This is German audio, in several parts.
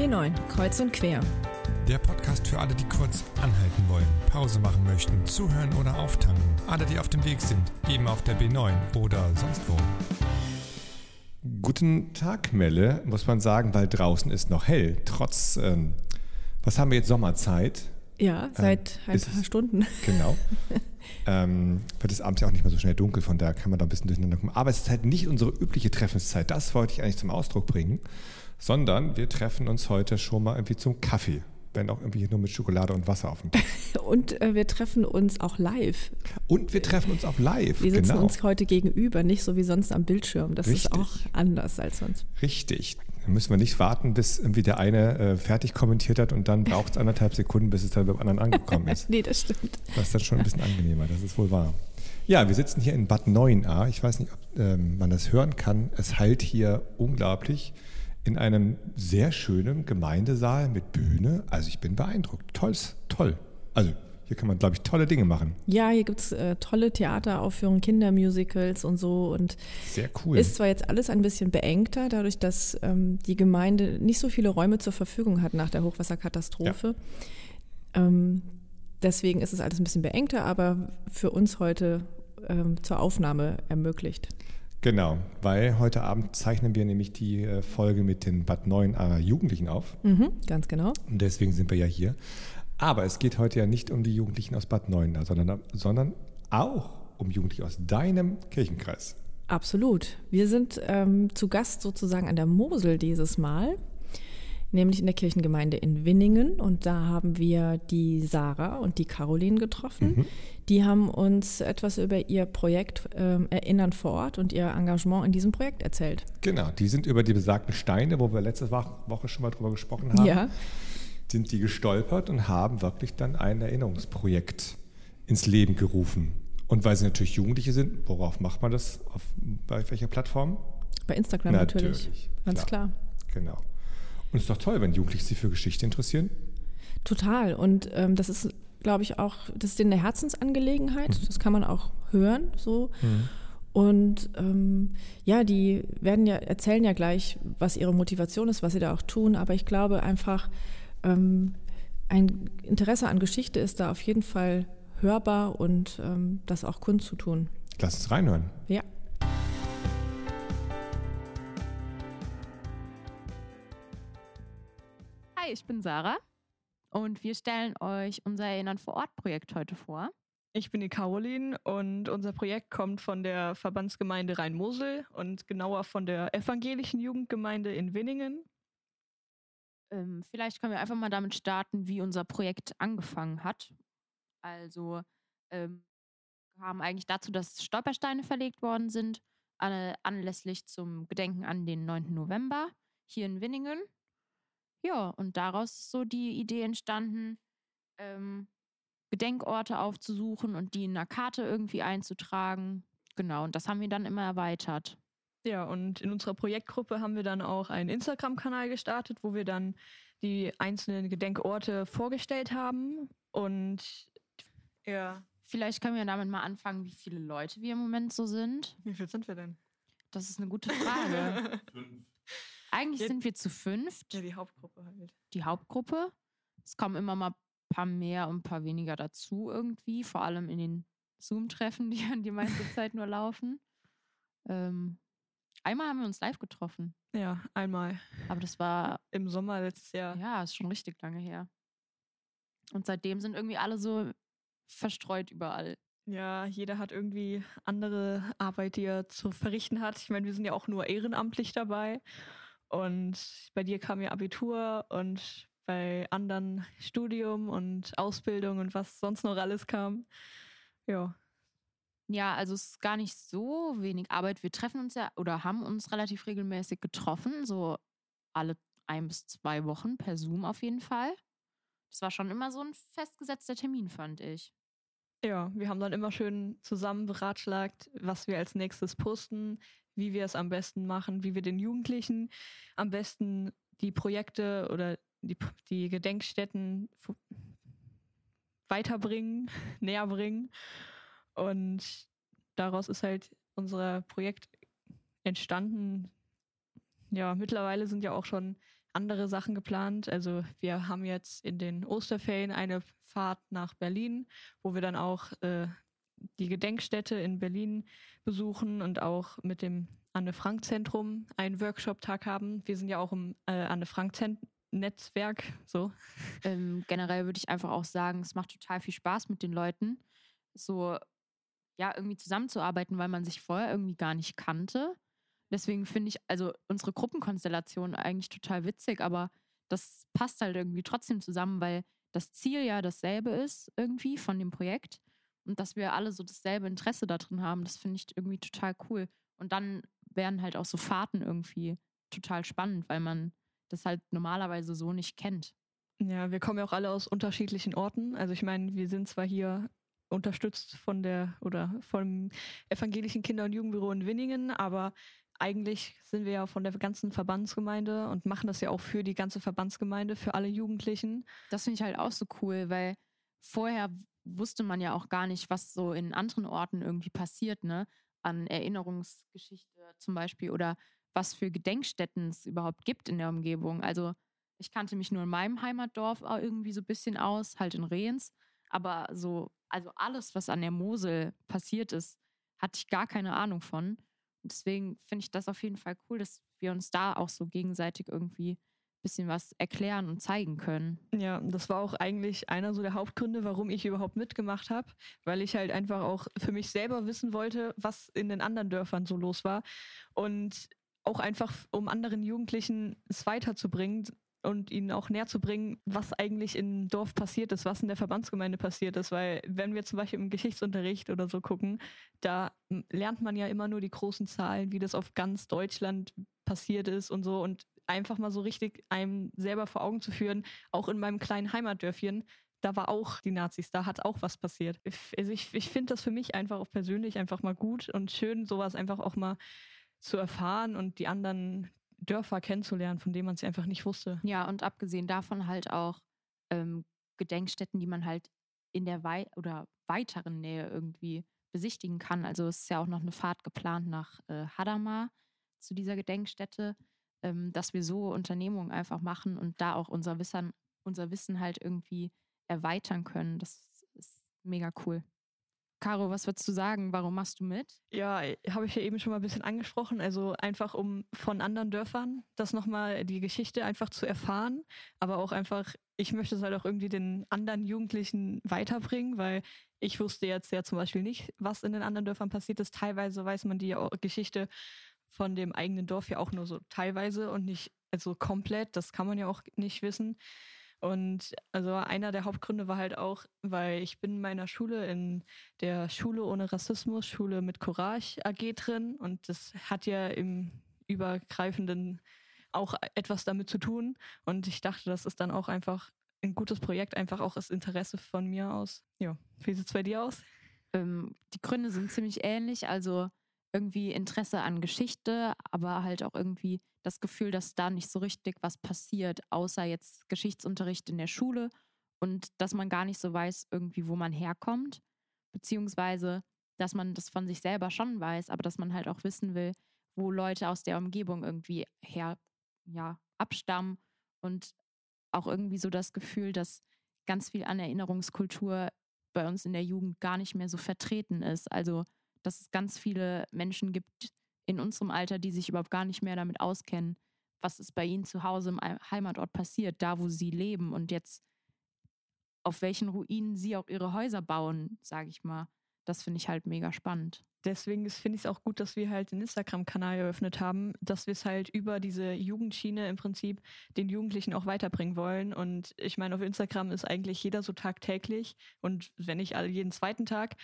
B9, Kreuz und Quer. Der Podcast für alle, die kurz anhalten wollen, Pause machen möchten, zuhören oder auftanken. Alle, die auf dem Weg sind, eben auf der B9 oder sonst wo. Guten Tag, Melle, muss man sagen, weil draußen ist noch hell. Trotz, ähm, was haben wir jetzt, Sommerzeit? Ja, seit ähm, ein paar Stunden. Genau. ähm, wird es abends ja auch nicht mehr so schnell dunkel, von daher kann man da ein bisschen durcheinander kommen. Aber es ist halt nicht unsere übliche Treffenszeit. Das wollte ich eigentlich zum Ausdruck bringen sondern wir treffen uns heute schon mal irgendwie zum Kaffee. Wenn auch irgendwie nur mit Schokolade und Wasser auf dem Tisch. Und äh, wir treffen uns auch live. Und wir treffen uns auch live. Wir sitzen genau. uns heute gegenüber, nicht so wie sonst am Bildschirm. Das Richtig. ist auch anders als sonst. Richtig. Da müssen wir nicht warten, bis irgendwie der eine äh, fertig kommentiert hat und dann braucht es anderthalb Sekunden, bis es dann beim anderen angekommen ist. nee, das stimmt. Das ist dann schon ein bisschen angenehmer, das ist wohl wahr. Ja, wir sitzen hier in Bad 9a. Ich weiß nicht, ob ähm, man das hören kann. Es heilt hier unglaublich in einem sehr schönen Gemeindesaal mit Bühne. Also ich bin beeindruckt. Toll, toll. Also hier kann man, glaube ich, tolle Dinge machen. Ja, hier gibt es äh, tolle Theateraufführungen, Kindermusicals und so. Und Sehr cool. Ist zwar jetzt alles ein bisschen beengter, dadurch, dass ähm, die Gemeinde nicht so viele Räume zur Verfügung hat nach der Hochwasserkatastrophe. Ja. Ähm, deswegen ist es alles ein bisschen beengter, aber für uns heute ähm, zur Aufnahme ermöglicht. Genau, weil heute Abend zeichnen wir nämlich die äh, Folge mit den Bad 9a Jugendlichen auf. Mhm, ganz genau. Und deswegen sind wir ja hier. Aber es geht heute ja nicht um die Jugendlichen aus Bad 9a, sondern, sondern auch um Jugendliche aus deinem Kirchenkreis. Absolut. Wir sind ähm, zu Gast sozusagen an der Mosel dieses Mal nämlich in der Kirchengemeinde in Winningen. Und da haben wir die Sarah und die Caroline getroffen. Mhm. Die haben uns etwas über ihr Projekt äh, Erinnern vor Ort und ihr Engagement in diesem Projekt erzählt. Genau, die sind über die besagten Steine, wo wir letzte Woche schon mal drüber gesprochen haben, ja. sind die gestolpert und haben wirklich dann ein Erinnerungsprojekt ins Leben gerufen. Und weil sie natürlich Jugendliche sind, worauf macht man das? Auf, bei welcher Plattform? Bei Instagram natürlich. natürlich. Ganz klar. klar. Genau. Und es ist doch toll, wenn Jugendliche sich für Geschichte interessieren. Total. Und ähm, das ist, glaube ich, auch, das ist denen eine Herzensangelegenheit. Mhm. Das kann man auch hören. So. Mhm. Und ähm, ja, die werden ja, erzählen ja gleich, was ihre Motivation ist, was sie da auch tun. Aber ich glaube einfach, ähm, ein Interesse an Geschichte ist da auf jeden Fall hörbar und ähm, das auch kundzutun. Lass uns reinhören. Ja. Ich bin Sarah und wir stellen euch unser Erinnern vor Ort Projekt heute vor. Ich bin die Caroline und unser Projekt kommt von der Verbandsgemeinde Rhein-Mosel und genauer von der evangelischen Jugendgemeinde in Winningen. Ähm, vielleicht können wir einfach mal damit starten, wie unser Projekt angefangen hat. Also ähm, haben eigentlich dazu, dass Stolpersteine verlegt worden sind, anlässlich zum Gedenken an den 9. November hier in Winningen. Ja, und daraus ist so die Idee entstanden, ähm, Gedenkorte aufzusuchen und die in einer Karte irgendwie einzutragen. Genau, und das haben wir dann immer erweitert. Ja, und in unserer Projektgruppe haben wir dann auch einen Instagram-Kanal gestartet, wo wir dann die einzelnen Gedenkorte vorgestellt haben. Und ja. Vielleicht können wir damit mal anfangen, wie viele Leute wir im Moment so sind. Wie viel sind wir denn? Das ist eine gute Frage. Fünf. Eigentlich ja, sind wir zu fünft. Ja, die Hauptgruppe halt. Die Hauptgruppe. Es kommen immer mal ein paar mehr und ein paar weniger dazu irgendwie, vor allem in den Zoom-Treffen, die die meiste Zeit nur laufen. Ähm, einmal haben wir uns live getroffen. Ja, einmal. Aber das war. Im Sommer letztes Jahr. Ja, ist schon richtig lange her. Und seitdem sind irgendwie alle so verstreut überall. Ja, jeder hat irgendwie andere Arbeit, die er zu verrichten hat. Ich meine, wir sind ja auch nur ehrenamtlich dabei. Und bei dir kam ja Abitur und bei anderen Studium und Ausbildung und was sonst noch alles kam. Ja. Ja, also es ist gar nicht so wenig Arbeit. Wir treffen uns ja oder haben uns relativ regelmäßig getroffen, so alle ein bis zwei Wochen per Zoom auf jeden Fall. Das war schon immer so ein festgesetzter Termin, fand ich. Ja, wir haben dann immer schön zusammen beratschlagt, was wir als nächstes posten, wie wir es am besten machen, wie wir den Jugendlichen am besten die Projekte oder die, die Gedenkstätten weiterbringen, näher bringen. Und daraus ist halt unser Projekt entstanden. Ja, mittlerweile sind ja auch schon andere Sachen geplant. Also wir haben jetzt in den Osterferien eine Fahrt nach Berlin, wo wir dann auch äh, die Gedenkstätte in Berlin besuchen und auch mit dem Anne-Frank-Zentrum einen Workshop-Tag haben. Wir sind ja auch im äh, Anne-Frank-Netzwerk. So. Ähm, generell würde ich einfach auch sagen, es macht total viel Spaß mit den Leuten, so ja, irgendwie zusammenzuarbeiten, weil man sich vorher irgendwie gar nicht kannte. Deswegen finde ich also unsere Gruppenkonstellation eigentlich total witzig, aber das passt halt irgendwie trotzdem zusammen, weil das Ziel ja dasselbe ist irgendwie von dem Projekt und dass wir alle so dasselbe Interesse da drin haben, das finde ich irgendwie total cool. Und dann wären halt auch so Fahrten irgendwie total spannend, weil man das halt normalerweise so nicht kennt. Ja, wir kommen ja auch alle aus unterschiedlichen Orten. Also ich meine, wir sind zwar hier unterstützt von der oder vom evangelischen Kinder- und Jugendbüro in Winningen, aber eigentlich sind wir ja von der ganzen Verbandsgemeinde und machen das ja auch für die ganze Verbandsgemeinde, für alle Jugendlichen. Das finde ich halt auch so cool, weil vorher wusste man ja auch gar nicht, was so in anderen Orten irgendwie passiert, ne? An Erinnerungsgeschichte zum Beispiel oder was für Gedenkstätten es überhaupt gibt in der Umgebung. Also ich kannte mich nur in meinem Heimatdorf irgendwie so ein bisschen aus, halt in Rehens. Aber so, also alles, was an der Mosel passiert ist, hatte ich gar keine Ahnung von. Und deswegen finde ich das auf jeden Fall cool, dass wir uns da auch so gegenseitig irgendwie bisschen was erklären und zeigen können. Ja, das war auch eigentlich einer so der Hauptgründe, warum ich überhaupt mitgemacht habe, weil ich halt einfach auch für mich selber wissen wollte, was in den anderen Dörfern so los war. Und auch einfach, um anderen Jugendlichen es weiterzubringen, und ihnen auch näher zu bringen, was eigentlich im Dorf passiert ist, was in der Verbandsgemeinde passiert ist. Weil wenn wir zum Beispiel im Geschichtsunterricht oder so gucken, da lernt man ja immer nur die großen Zahlen, wie das auf ganz Deutschland passiert ist und so. Und einfach mal so richtig einem selber vor Augen zu führen, auch in meinem kleinen Heimatdörfchen, da war auch die Nazis, da hat auch was passiert. Also ich, ich finde das für mich einfach auch persönlich einfach mal gut und schön, sowas einfach auch mal zu erfahren und die anderen Dörfer kennenzulernen, von denen man es einfach nicht wusste. Ja, und abgesehen davon halt auch ähm, Gedenkstätten, die man halt in der Wei oder weiteren Nähe irgendwie besichtigen kann. Also es ist ja auch noch eine Fahrt geplant nach äh, Hadamar zu dieser Gedenkstätte, dass wir so Unternehmungen einfach machen und da auch unser Wissen, unser Wissen halt irgendwie erweitern können. Das ist mega cool. Caro, was würdest du sagen? Warum machst du mit? Ja, habe ich ja eben schon mal ein bisschen angesprochen. Also einfach, um von anderen Dörfern das nochmal die Geschichte einfach zu erfahren. Aber auch einfach, ich möchte es halt auch irgendwie den anderen Jugendlichen weiterbringen, weil ich wusste jetzt ja zum Beispiel nicht, was in den anderen Dörfern passiert ist. Teilweise weiß man die Geschichte von dem eigenen Dorf ja auch nur so teilweise und nicht also komplett. Das kann man ja auch nicht wissen. Und also einer der Hauptgründe war halt auch, weil ich bin in meiner Schule in der Schule ohne Rassismus, Schule mit Courage AG drin und das hat ja im übergreifenden auch etwas damit zu tun. Und ich dachte, das ist dann auch einfach ein gutes Projekt, einfach auch das Interesse von mir aus. Ja, wie sieht es bei dir aus? Ähm, die Gründe sind ziemlich ähnlich. Also irgendwie Interesse an Geschichte, aber halt auch irgendwie das Gefühl, dass da nicht so richtig was passiert, außer jetzt Geschichtsunterricht in der Schule und dass man gar nicht so weiß, irgendwie, wo man herkommt, beziehungsweise, dass man das von sich selber schon weiß, aber dass man halt auch wissen will, wo Leute aus der Umgebung irgendwie her, ja, abstammen und auch irgendwie so das Gefühl, dass ganz viel an Erinnerungskultur bei uns in der Jugend gar nicht mehr so vertreten ist. Also, dass es ganz viele Menschen gibt in unserem Alter, die sich überhaupt gar nicht mehr damit auskennen, was ist bei ihnen zu Hause im Heimatort passiert, da wo sie leben und jetzt auf welchen Ruinen sie auch ihre Häuser bauen, sage ich mal. Das finde ich halt mega spannend. Deswegen finde ich es auch gut, dass wir halt den Instagram-Kanal eröffnet haben, dass wir es halt über diese Jugendschiene im Prinzip den Jugendlichen auch weiterbringen wollen. Und ich meine, auf Instagram ist eigentlich jeder so tagtäglich und wenn nicht alle jeden zweiten Tag.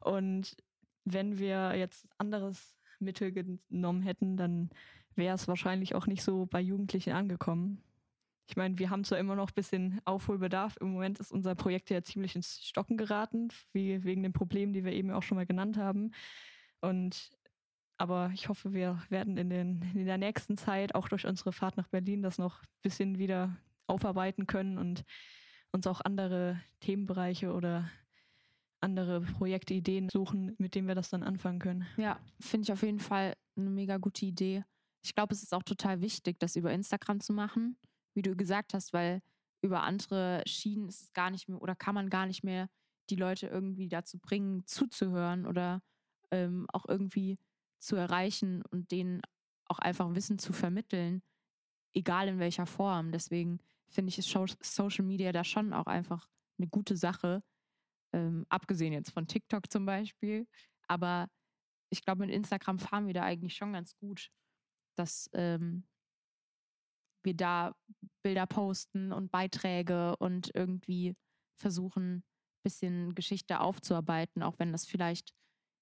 Und wenn wir jetzt anderes Mittel genommen hätten, dann wäre es wahrscheinlich auch nicht so bei Jugendlichen angekommen. Ich meine, wir haben zwar immer noch ein bisschen Aufholbedarf. Im Moment ist unser Projekt ja ziemlich ins Stocken geraten, wie, wegen den Problemen, die wir eben auch schon mal genannt haben. Und aber ich hoffe, wir werden in, den, in der nächsten Zeit auch durch unsere Fahrt nach Berlin das noch ein bisschen wieder aufarbeiten können und uns auch andere Themenbereiche oder andere Projektideen suchen, mit denen wir das dann anfangen können. Ja, finde ich auf jeden Fall eine mega gute Idee. Ich glaube, es ist auch total wichtig, das über Instagram zu machen. wie du gesagt hast, weil über andere Schienen ist es gar nicht mehr oder kann man gar nicht mehr die Leute irgendwie dazu bringen, zuzuhören oder ähm, auch irgendwie zu erreichen und denen auch einfach Wissen zu vermitteln, egal in welcher Form. Deswegen finde ich Social Media da schon auch einfach eine gute Sache, ähm, abgesehen jetzt von TikTok zum Beispiel. Aber ich glaube, mit Instagram fahren wir da eigentlich schon ganz gut, dass ähm, wir da Bilder posten und Beiträge und irgendwie versuchen, ein bisschen Geschichte aufzuarbeiten, auch wenn das vielleicht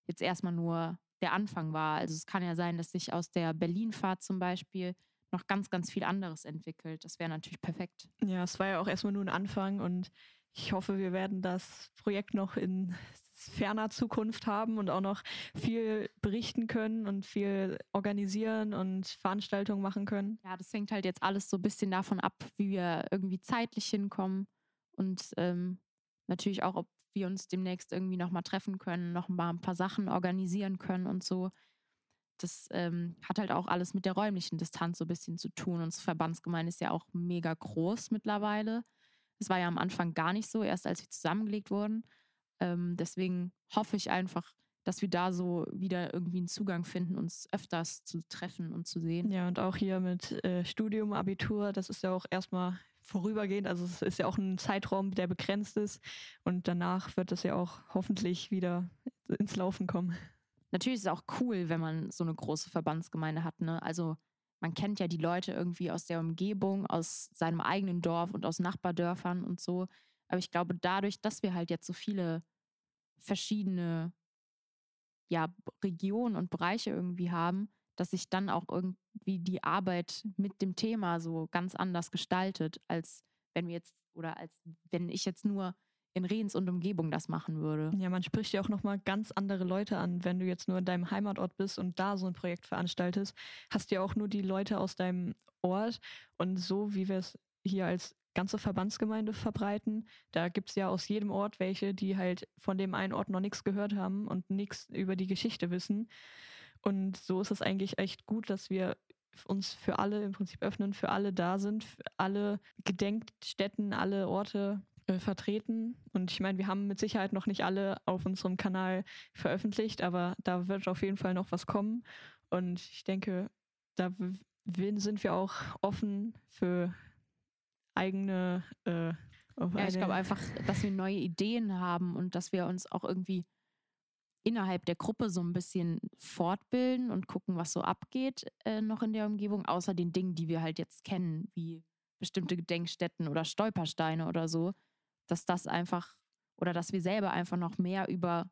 jetzt erstmal nur der Anfang war. Also es kann ja sein, dass sich aus der Berlin-Fahrt zum Beispiel noch ganz, ganz viel anderes entwickelt. Das wäre natürlich perfekt. Ja, es war ja auch erstmal nur ein Anfang und ich hoffe, wir werden das Projekt noch in ferner Zukunft haben und auch noch viel berichten können und viel organisieren und Veranstaltungen machen können. Ja, das hängt halt jetzt alles so ein bisschen davon ab, wie wir irgendwie zeitlich hinkommen und ähm, natürlich auch, ob wir uns demnächst irgendwie nochmal treffen können, noch mal ein paar Sachen organisieren können und so. Das ähm, hat halt auch alles mit der räumlichen Distanz so ein bisschen zu tun. Unsere Verbandsgemeinde ist ja auch mega groß mittlerweile. Es war ja am Anfang gar nicht so, erst als wir zusammengelegt wurden. Ähm, deswegen hoffe ich einfach, dass wir da so wieder irgendwie einen Zugang finden, uns öfters zu treffen und zu sehen. Ja, und auch hier mit äh, Studium, Abitur, das ist ja auch erstmal vorübergehend. Also es ist ja auch ein Zeitraum, der begrenzt ist. Und danach wird es ja auch hoffentlich wieder ins Laufen kommen. Natürlich ist es auch cool, wenn man so eine große Verbandsgemeinde hat. Ne? Also man kennt ja die Leute irgendwie aus der Umgebung, aus seinem eigenen Dorf und aus Nachbardörfern und so. Aber ich glaube, dadurch, dass wir halt jetzt so viele verschiedene ja, Regionen und Bereiche irgendwie haben, dass sich dann auch irgendwie die Arbeit mit dem Thema so ganz anders gestaltet, als wenn wir jetzt oder als wenn ich jetzt nur in Rehens und Umgebung das machen würde. Ja, man spricht ja auch nochmal ganz andere Leute an. Wenn du jetzt nur in deinem Heimatort bist und da so ein Projekt veranstaltest, hast du ja auch nur die Leute aus deinem Ort. Und so wie wir es hier als ganze Verbandsgemeinde verbreiten, da gibt es ja aus jedem Ort welche, die halt von dem einen Ort noch nichts gehört haben und nichts über die Geschichte wissen. Und so ist es eigentlich echt gut, dass wir uns für alle im Prinzip öffnen, für alle da sind, für alle Gedenkstätten, alle Orte äh, vertreten. Und ich meine, wir haben mit Sicherheit noch nicht alle auf unserem Kanal veröffentlicht, aber da wird auf jeden Fall noch was kommen. Und ich denke, da sind wir auch offen für eigene. Äh, ja, ich glaube einfach, dass wir neue Ideen haben und dass wir uns auch irgendwie innerhalb der Gruppe so ein bisschen fortbilden und gucken, was so abgeht äh, noch in der Umgebung, außer den Dingen, die wir halt jetzt kennen, wie bestimmte Gedenkstätten oder Stolpersteine oder so, dass das einfach oder dass wir selber einfach noch mehr über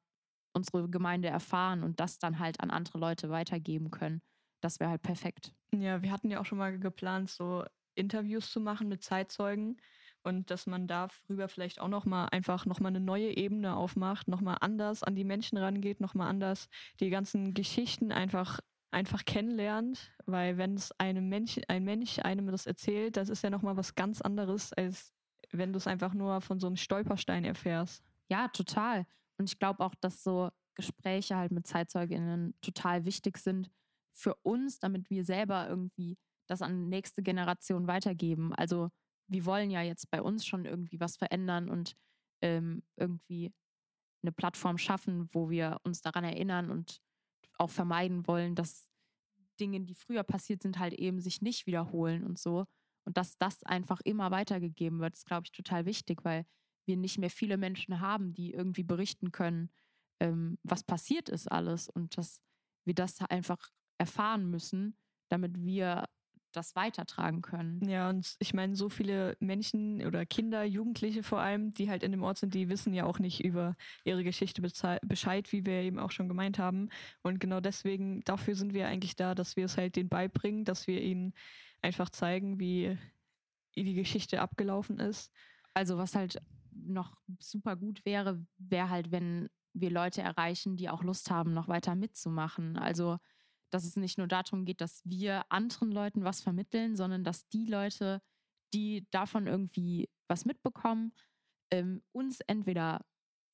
unsere Gemeinde erfahren und das dann halt an andere Leute weitergeben können. Das wäre halt perfekt. Ja, wir hatten ja auch schon mal geplant, so Interviews zu machen mit Zeitzeugen und dass man darüber vielleicht auch noch mal einfach noch mal eine neue Ebene aufmacht, noch mal anders an die Menschen rangeht, noch mal anders die ganzen Geschichten einfach einfach kennenlernt, weil wenn es einem Mensch, ein Mensch einem das erzählt, das ist ja noch mal was ganz anderes als wenn du es einfach nur von so einem Stolperstein erfährst. Ja, total. Und ich glaube auch, dass so Gespräche halt mit ZeitzeugInnen total wichtig sind für uns, damit wir selber irgendwie das an nächste Generation weitergeben. Also wir wollen ja jetzt bei uns schon irgendwie was verändern und ähm, irgendwie eine Plattform schaffen, wo wir uns daran erinnern und auch vermeiden wollen, dass Dinge, die früher passiert sind, halt eben sich nicht wiederholen und so. Und dass das einfach immer weitergegeben wird, ist, glaube ich, total wichtig, weil wir nicht mehr viele Menschen haben, die irgendwie berichten können, ähm, was passiert ist alles und dass wir das einfach erfahren müssen, damit wir das weitertragen können. Ja, und ich meine, so viele Menschen oder Kinder, Jugendliche vor allem, die halt in dem Ort sind, die wissen ja auch nicht über ihre Geschichte Bescheid, wie wir eben auch schon gemeint haben. Und genau deswegen, dafür sind wir eigentlich da, dass wir es halt denen beibringen, dass wir ihnen einfach zeigen, wie die Geschichte abgelaufen ist. Also was halt noch super gut wäre, wäre halt, wenn wir Leute erreichen, die auch Lust haben, noch weiter mitzumachen. Also dass es nicht nur darum geht, dass wir anderen Leuten was vermitteln, sondern dass die Leute, die davon irgendwie was mitbekommen, ähm, uns entweder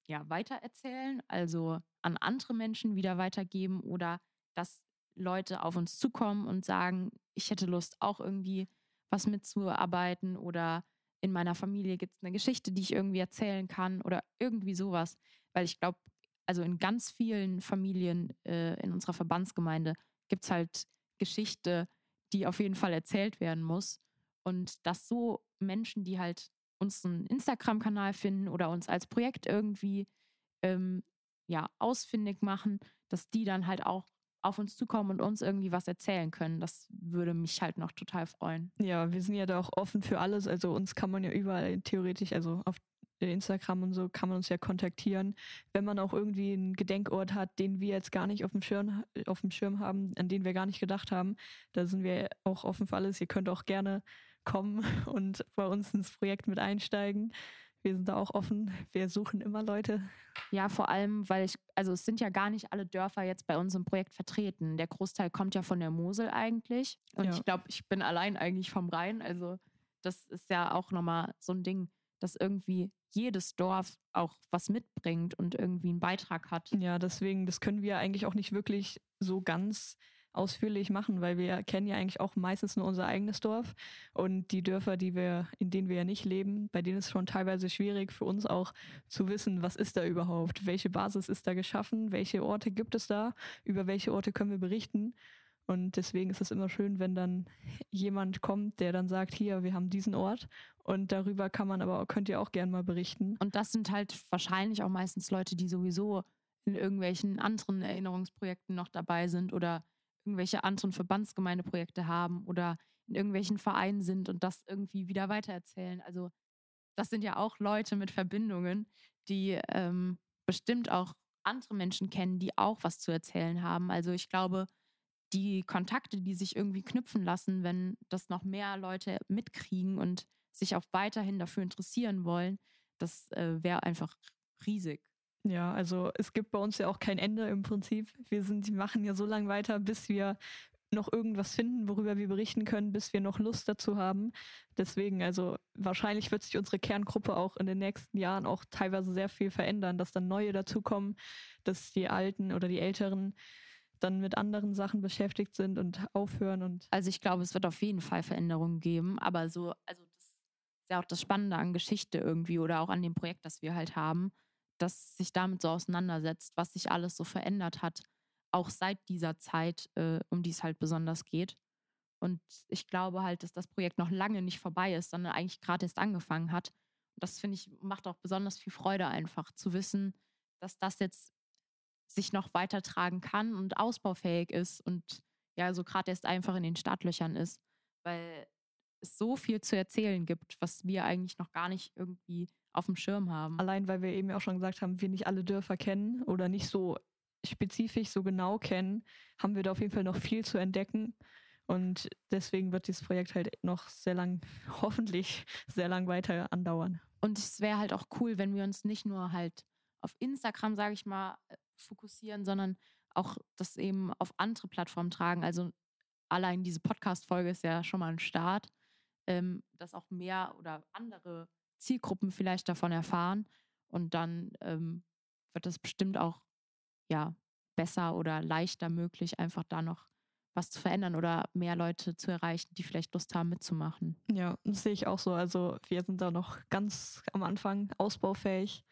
ja weitererzählen, also an andere Menschen wieder weitergeben oder dass Leute auf uns zukommen und sagen, ich hätte Lust, auch irgendwie was mitzuarbeiten oder in meiner Familie gibt es eine Geschichte, die ich irgendwie erzählen kann oder irgendwie sowas. Weil ich glaube, also in ganz vielen Familien äh, in unserer Verbandsgemeinde gibt es halt Geschichte, die auf jeden Fall erzählt werden muss. Und dass so Menschen, die halt unseren Instagram-Kanal finden oder uns als Projekt irgendwie ähm, ja, ausfindig machen, dass die dann halt auch auf uns zukommen und uns irgendwie was erzählen können. Das würde mich halt noch total freuen. Ja, wir sind ja da auch offen für alles. Also uns kann man ja überall theoretisch, also auf Instagram und so kann man uns ja kontaktieren. Wenn man auch irgendwie einen Gedenkort hat, den wir jetzt gar nicht auf dem Schirm, auf dem Schirm haben, an den wir gar nicht gedacht haben, da sind wir auch offen für alles. Ihr könnt auch gerne kommen und bei uns ins Projekt mit einsteigen. Wir sind da auch offen. Wir suchen immer Leute. Ja, vor allem, weil ich, also es sind ja gar nicht alle Dörfer jetzt bei uns im Projekt vertreten. Der Großteil kommt ja von der Mosel eigentlich. Und ja. ich glaube, ich bin allein eigentlich vom Rhein. Also das ist ja auch nochmal so ein Ding, dass irgendwie jedes Dorf auch was mitbringt und irgendwie einen Beitrag hat. Ja, deswegen, das können wir eigentlich auch nicht wirklich so ganz ausführlich machen, weil wir kennen ja eigentlich auch meistens nur unser eigenes Dorf. Und die Dörfer, die wir, in denen wir ja nicht leben, bei denen ist es schon teilweise schwierig für uns auch zu wissen, was ist da überhaupt, welche Basis ist da geschaffen, welche Orte gibt es da, über welche Orte können wir berichten. Und deswegen ist es immer schön, wenn dann jemand kommt, der dann sagt, hier, wir haben diesen Ort. Und darüber kann man aber, könnt ihr auch gern mal berichten. Und das sind halt wahrscheinlich auch meistens Leute, die sowieso in irgendwelchen anderen Erinnerungsprojekten noch dabei sind oder irgendwelche anderen Verbandsgemeindeprojekte haben oder in irgendwelchen Vereinen sind und das irgendwie wieder weitererzählen. Also das sind ja auch Leute mit Verbindungen, die ähm, bestimmt auch andere Menschen kennen, die auch was zu erzählen haben. Also ich glaube, die Kontakte, die sich irgendwie knüpfen lassen, wenn das noch mehr Leute mitkriegen und sich auch weiterhin dafür interessieren wollen, das äh, wäre einfach riesig. Ja, also es gibt bei uns ja auch kein Ende im Prinzip. Wir sind, machen ja so lange weiter, bis wir noch irgendwas finden, worüber wir berichten können, bis wir noch Lust dazu haben. Deswegen, also wahrscheinlich wird sich unsere Kerngruppe auch in den nächsten Jahren auch teilweise sehr viel verändern, dass dann neue dazukommen, dass die Alten oder die Älteren dann mit anderen Sachen beschäftigt sind und aufhören und. Also ich glaube, es wird auf jeden Fall Veränderungen geben, aber so, also das ist ja auch das Spannende an Geschichte irgendwie oder auch an dem Projekt, das wir halt haben das sich damit so auseinandersetzt, was sich alles so verändert hat, auch seit dieser Zeit, äh, um die es halt besonders geht. Und ich glaube halt, dass das Projekt noch lange nicht vorbei ist, sondern eigentlich gerade erst angefangen hat. Und das finde ich, macht auch besonders viel Freude einfach zu wissen, dass das jetzt sich noch weitertragen kann und ausbaufähig ist und ja, so gerade erst einfach in den Startlöchern ist, weil es so viel zu erzählen gibt, was wir eigentlich noch gar nicht irgendwie auf dem Schirm haben. Allein, weil wir eben auch schon gesagt haben, wir nicht alle Dörfer kennen oder nicht so spezifisch, so genau kennen, haben wir da auf jeden Fall noch viel zu entdecken. Und deswegen wird dieses Projekt halt noch sehr lang, hoffentlich sehr lang weiter andauern. Und es wäre halt auch cool, wenn wir uns nicht nur halt auf Instagram, sage ich mal, fokussieren, sondern auch das eben auf andere Plattformen tragen. Also allein diese Podcast-Folge ist ja schon mal ein Start, ähm, dass auch mehr oder andere Zielgruppen vielleicht davon erfahren. Und dann ähm, wird es bestimmt auch ja, besser oder leichter möglich, einfach da noch was zu verändern oder mehr Leute zu erreichen, die vielleicht Lust haben mitzumachen. Ja, das sehe ich auch so. Also wir sind da noch ganz am Anfang ausbaufähig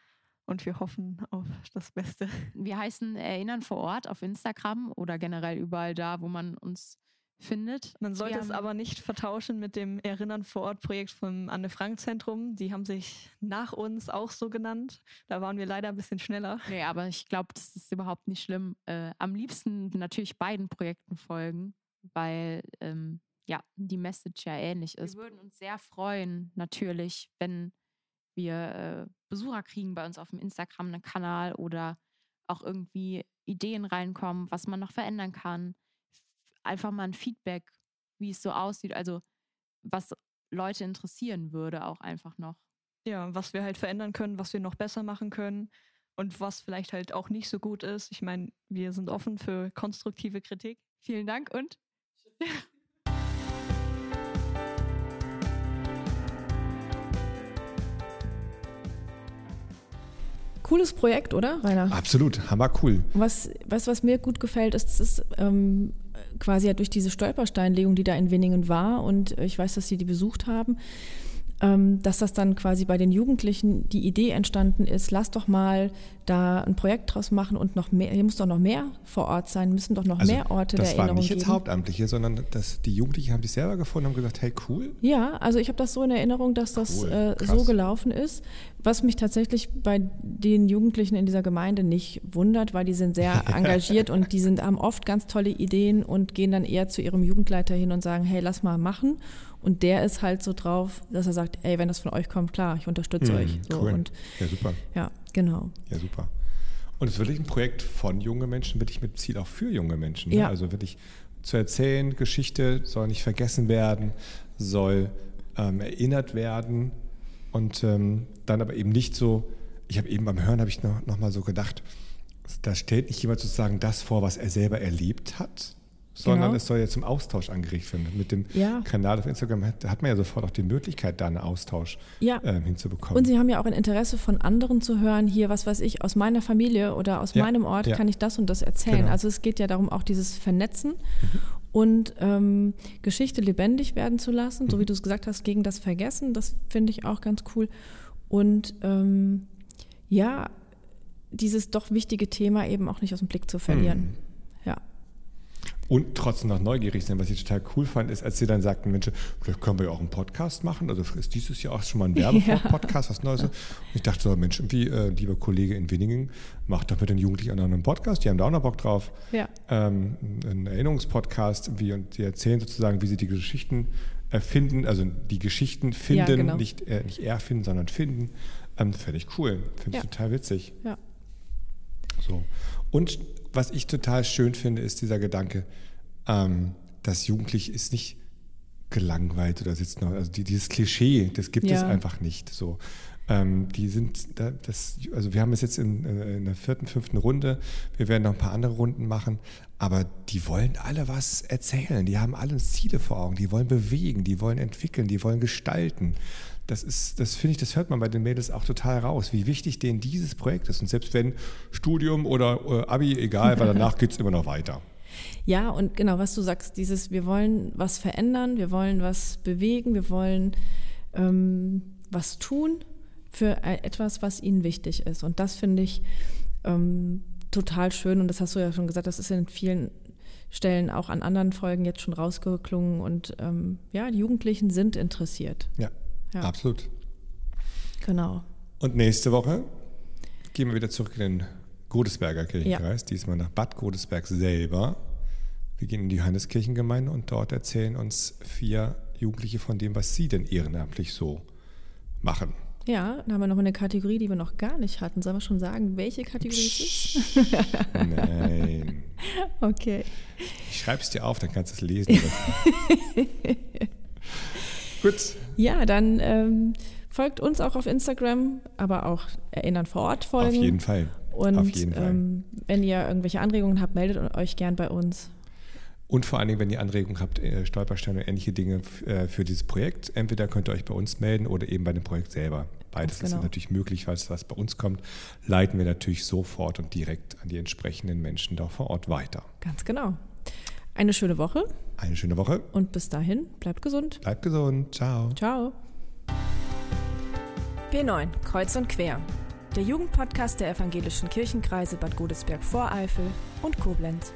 und wir hoffen auf das Beste. Wir heißen Erinnern vor Ort auf Instagram oder generell überall da, wo man uns findet. Man sollte es aber nicht vertauschen mit dem Erinnern vor Ort Projekt vom Anne-Frank-Zentrum. Die haben sich nach uns auch so genannt. Da waren wir leider ein bisschen schneller. Nee, aber ich glaube, das ist überhaupt nicht schlimm. Äh, am liebsten natürlich beiden Projekten folgen, weil ähm, ja, die Message ja ähnlich ist. Wir würden uns sehr freuen, natürlich, wenn wir äh, Besucher kriegen bei uns auf dem Instagram-Kanal oder auch irgendwie Ideen reinkommen, was man noch verändern kann einfach mal ein Feedback, wie es so aussieht, also was Leute interessieren würde, auch einfach noch. Ja, was wir halt verändern können, was wir noch besser machen können und was vielleicht halt auch nicht so gut ist. Ich meine, wir sind offen für konstruktive Kritik. Vielen Dank und Cooles Projekt, oder, Rainer? Absolut, hammer cool. Was, was, was mir gut gefällt, ist, es ist ähm, quasi ja durch diese Stolpersteinlegung, die da in Winningen war, und ich weiß, dass Sie die besucht haben, dass das dann quasi bei den Jugendlichen die Idee entstanden ist, lass doch mal da ein Projekt draus machen und noch mehr, hier muss doch noch mehr vor Ort sein, müssen doch noch Also, mehr Orte das der waren Erinnerung nicht jetzt geben. Hauptamtliche, sondern das, die Jugendlichen haben sich selber gefunden und haben gesagt, hey cool, Ja, also ich habe das so in Erinnerung, dass das Cool, äh, so gelaufen ist. Was mich tatsächlich bei den Jugendlichen in dieser Gemeinde nicht wundert, weil die sind sehr engagiert und die sind, haben oft ganz tolle Ideen und gehen dann eher zu ihrem Jugendleiter hin und sagen, hey, lass mal machen. Und der ist halt so drauf, dass er sagt, ey, wenn das von euch kommt, klar, ich unterstütze Hm, euch. So, cool. Und ja super, ja, genau. ja super. Und es ist wirklich ein Projekt von jungen Menschen, wirklich mit Ziel auch für junge Menschen. Ne? Ja. Also wirklich zu erzählen, Geschichte soll nicht vergessen werden, soll ähm, erinnert werden und ähm, dann aber eben nicht so, ich habe eben beim Hören, habe ich noch, noch mal so gedacht, da stellt nicht jemand sozusagen das vor, was er selber erlebt hat, sondern Genau. es soll ja zum Austausch angeregt werden. Mit dem Ja. Kanal auf Instagram hat, hat man ja sofort auch die Möglichkeit, da einen Austausch Ja. ähm, hinzubekommen. Und sie haben ja auch ein Interesse von anderen zu hören, hier, was weiß ich, aus meiner Familie oder aus Ja, meinem Ort kann ich das und das erzählen. Genau. Also es geht ja darum, auch dieses Vernetzen und ähm, Geschichte lebendig werden zu lassen, Mhm. so wie du es gesagt hast, gegen das Vergessen. Das finde ich auch ganz cool. Und ähm, ja, dieses doch wichtige Thema eben auch nicht aus dem Blick zu verlieren. Mhm. Ja. Und trotzdem noch neugierig sein. Was ich total cool fand, ist, als sie dann sagten, Mensch, vielleicht können wir ja auch einen Podcast machen. Also ist dieses Jahr auch schon mal ein Werbepodcast, was Neues. Und ich dachte so, Mensch, irgendwie, äh, lieber Kollege in Winningen, macht doch mit den Jugendlichen einen Podcast. Die haben da auch noch Bock drauf. Ja. Ähm, einen Erinnerungspodcast irgendwie und die erzählen sozusagen, wie sie die Geschichten erfinden, also die Geschichten finden, genau. nicht, äh, nicht erfinden, sondern finden. Ähm, Finde ich cool. Finde ich Ja. total witzig. Ja. So. Und was ich total schön finde, ist dieser Gedanke, ähm, dass Jugendlich ist nicht gelangweilt oder sitzt noch, also die, dieses Klischee, das gibt es Ja. einfach nicht. So. Ähm, die sind, da, das, also wir haben es jetzt in, äh, in der vierten, fünften Runde, wir werden noch ein paar andere Runden machen, aber die wollen alle was erzählen, die haben alle Ziele vor Augen, die wollen bewegen, die wollen entwickeln, die wollen gestalten. Das ist, das finde ich, das hört man bei den Mädels auch total raus, wie wichtig denen dieses Projekt ist. Und selbst wenn Studium oder äh, Abi, egal, weil danach geht es immer noch weiter. Ja, und genau, was du sagst, dieses, wir wollen was verändern, wir wollen was bewegen, wir wollen ähm, was tun für e- etwas, was ihnen wichtig ist. Und das finde ich ähm, total schön. Und das hast du ja schon gesagt, das ist in vielen Stellen auch an anderen Folgen jetzt schon rausgeklungen. Und ähm, ja, die Jugendlichen sind interessiert. Ja, Ja. absolut. Genau. Und nächste Woche gehen wir wieder zurück in den Godesberger Kirchenkreis, diesmal nach Bad Godesberg selber. Wir gehen in die Johanneskirchengemeinde und dort erzählen uns vier Jugendliche von dem, was sie denn ehrenamtlich so machen. Ja, dann haben wir noch eine Kategorie, die wir noch gar nicht hatten. Sollen wir schon sagen, welche Kategorie es ist? Nein. Okay. Ich schreib's dir auf, dann kannst du es lesen. Gut, Ja, dann ähm, folgt uns auch auf Instagram, aber auch Erinnern vor Ort folgen. auf jeden Fall. Und auf jeden Fall. Ähm, wenn ihr irgendwelche Anregungen habt, meldet euch gern bei uns. Und vor allen Dingen, wenn ihr Anregungen habt, äh, Stolpersteine und ähnliche Dinge äh, für dieses Projekt, entweder könnt ihr euch bei uns melden oder eben bei dem Projekt selber. Beides genau. ist natürlich möglich, falls was bei uns kommt, leiten wir natürlich sofort und direkt an die entsprechenden Menschen da vor Ort weiter. Ganz genau. Eine schöne Woche Eine schöne Woche, und bis dahin, bleibt gesund. bleibt gesund, ciao. Ciao. B9, Kreuz und Quer. Der Jugendpodcast der evangelischen Kirchenkreise Bad Godesberg-Voreifel und Koblenz.